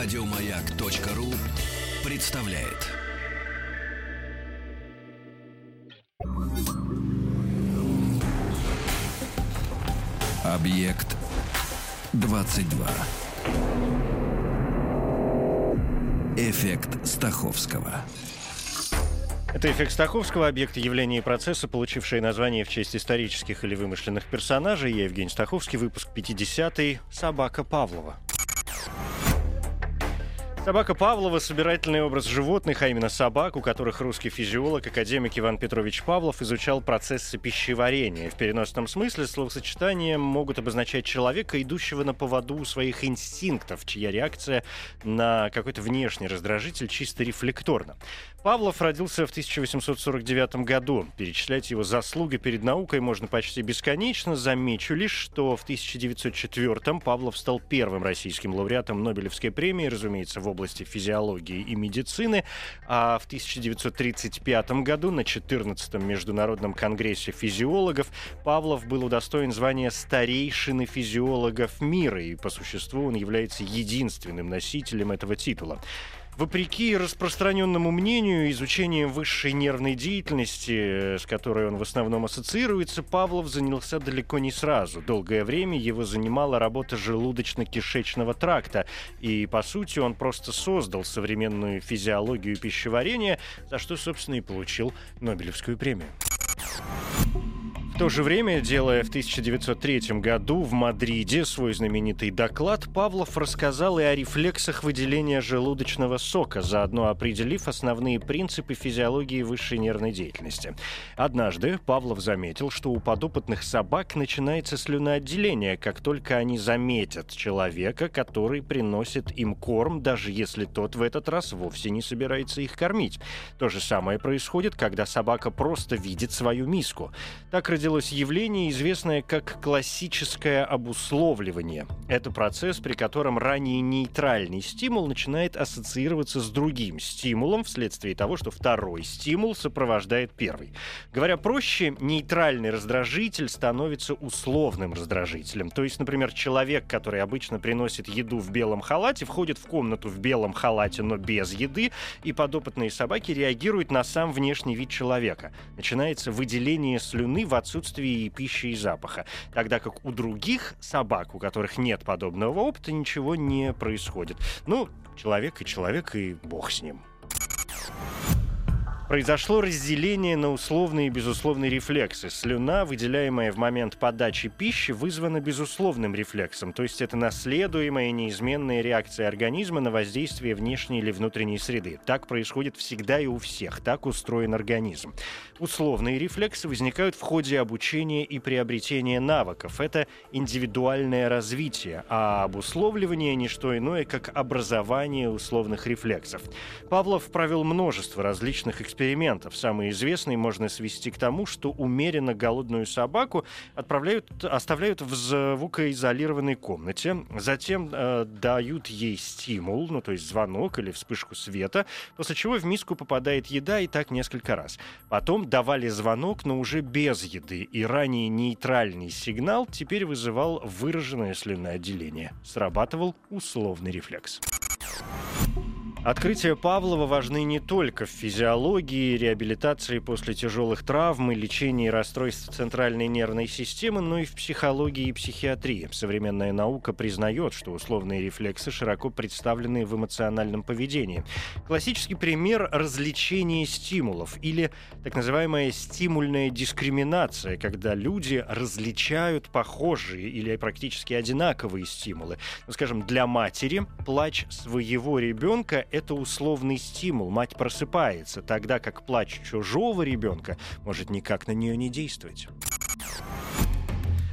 Радиомаяк.ру представляет. Объект 22. Эффект Стаховского. Это эффект Стаховского, объект явления и процесса, получившие название в честь исторических или вымышленных персонажей. Я Евгений Стаховский, выпуск 50-й «Собака Павлова». Собака Павлова – собирательный образ животных, а именно собак, у которых русский физиолог, академик Иван Петрович Павлов изучал процессы пищеварения. В переносном смысле словосочетания могут обозначать человека, идущего на поводу своих инстинктов, чья реакция на какой-то внешний раздражитель чисто рефлекторна. Павлов родился в 1849 году. Перечислять его заслуги перед наукой можно почти бесконечно. Замечу лишь, что в 1904 Павлов стал первым российским лауреатом Нобелевской премии, разумеется, в области физиологии и медицины. А в 1935 году на 14-м Международном конгрессе физиологов Павлов был удостоен звания старейшины физиологов мира, и по существу он является единственным носителем этого титула. Вопреки распространенному мнению, изучением высшей нервной деятельности, с которой он в основном ассоциируется, Павлов занялся далеко не сразу. Долгое время его занимала работа желудочно-кишечного тракта, и, по сути, он просто создал современную физиологию пищеварения, за что, собственно, и получил Нобелевскую премию. В то же время, делая в 1903 году в Мадриде свой знаменитый доклад, Павлов рассказал и о рефлексах выделения желудочного сока, заодно определив основные принципы физиологии высшей нервной деятельности. Однажды Павлов заметил, что у подопытных собак начинается слюноотделение, как только они заметят человека, который приносит им корм, даже если тот в этот раз вовсе не собирается их кормить. То же самое происходит, когда собака просто видит свою миску. Так родилось родилось явление, известное как классическое обусловливание. Это процесс, при котором ранее нейтральный стимул начинает ассоциироваться с другим стимулом вследствие того, что второй стимул сопровождает первый. Говоря проще, нейтральный раздражитель становится условным раздражителем. То есть, например, человек, который обычно приносит еду в белом халате, входит в комнату в белом халате, но без еды, и подопытные собаки реагируют на сам внешний вид человека. Начинается выделение слюны в отсутствие отсутствии пищи и запаха. Тогда как у других собак, у которых нет подобного опыта, ничего не происходит. Ну, человек и человек, и бог с ним. Произошло разделение на условные и безусловные рефлексы. Слюна, выделяемая в момент подачи пищи, вызвана безусловным рефлексом, то есть это наследуемая неизменная реакция организма на воздействие внешней или внутренней среды. Так происходит всегда и у всех, так устроен организм. Условные рефлексы возникают в ходе обучения и приобретения навыков. Это индивидуальное развитие, а обусловливание – не что иное, как образование условных рефлексов. Павлов провел множество различных экспериментов экспериментов. Самый известный можно свести к тому, что умеренно голодную собаку отправляют, оставляют в звукоизолированной комнате, затем э, дают ей стимул, ну то есть звонок или вспышку света, после чего в миску попадает еда и так несколько раз. Потом давали звонок, но уже без еды, и ранее нейтральный сигнал теперь вызывал выраженное слюноотделение. Срабатывал условный рефлекс. Открытия Павлова важны не только в физиологии, реабилитации после тяжелых травм и лечении расстройств центральной нервной системы, но и в психологии и психиатрии. Современная наука признает, что условные рефлексы широко представлены в эмоциональном поведении. Классический пример – развлечение стимулов или так называемая стимульная дискриминация, когда люди различают похожие или практически одинаковые стимулы. Ну, скажем, для матери плач своего ребенка это условный стимул. Мать просыпается, тогда как плач чужого ребенка может никак на нее не действовать.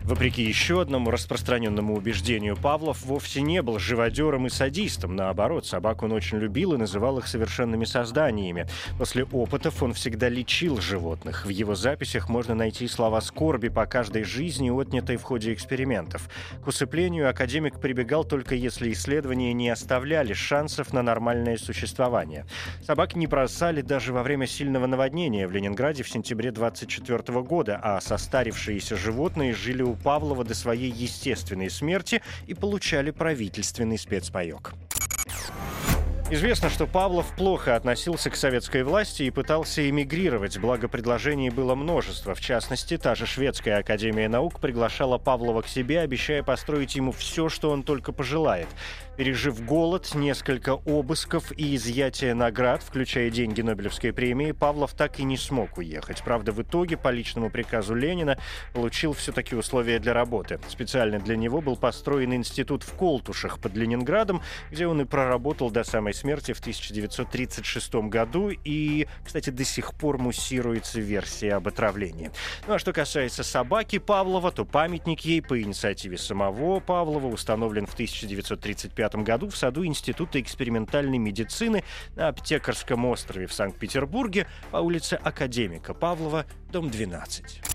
Вопреки еще одному распространенному убеждению, Павлов вовсе не был живодером и садистом. Наоборот, собак он очень любил и называл их совершенными созданиями. После опытов он всегда лечил животных. В его записях можно найти слова скорби по каждой жизни, отнятой в ходе экспериментов. К усыплению академик прибегал только если исследования не оставляли шансов на нормальное существование. Собак не бросали даже во время сильного наводнения в Ленинграде в сентябре 24 года, а состарившиеся животные жили Павлова до своей естественной смерти и получали правительственный спецпаек. Известно, что Павлов плохо относился к советской власти и пытался эмигрировать, благо предложений было множество. В частности, та же Шведская академия наук приглашала Павлова к себе, обещая построить ему все, что он только пожелает. Пережив голод, несколько обысков и изъятие наград, включая деньги Нобелевской премии, Павлов так и не смог уехать. Правда, в итоге по личному приказу Ленина получил все-таки условия для работы. Специально для него был построен институт в Колтушах под Ленинградом, где он и проработал до самой смерти в 1936 году. И, кстати, до сих пор муссируется версия об отравлении. Ну а что касается собаки Павлова, то памятник ей по инициативе самого Павлова установлен в 1935 году в саду Института экспериментальной медицины на Аптекарском острове в Санкт-Петербурге по улице Академика Павлова, дом 12.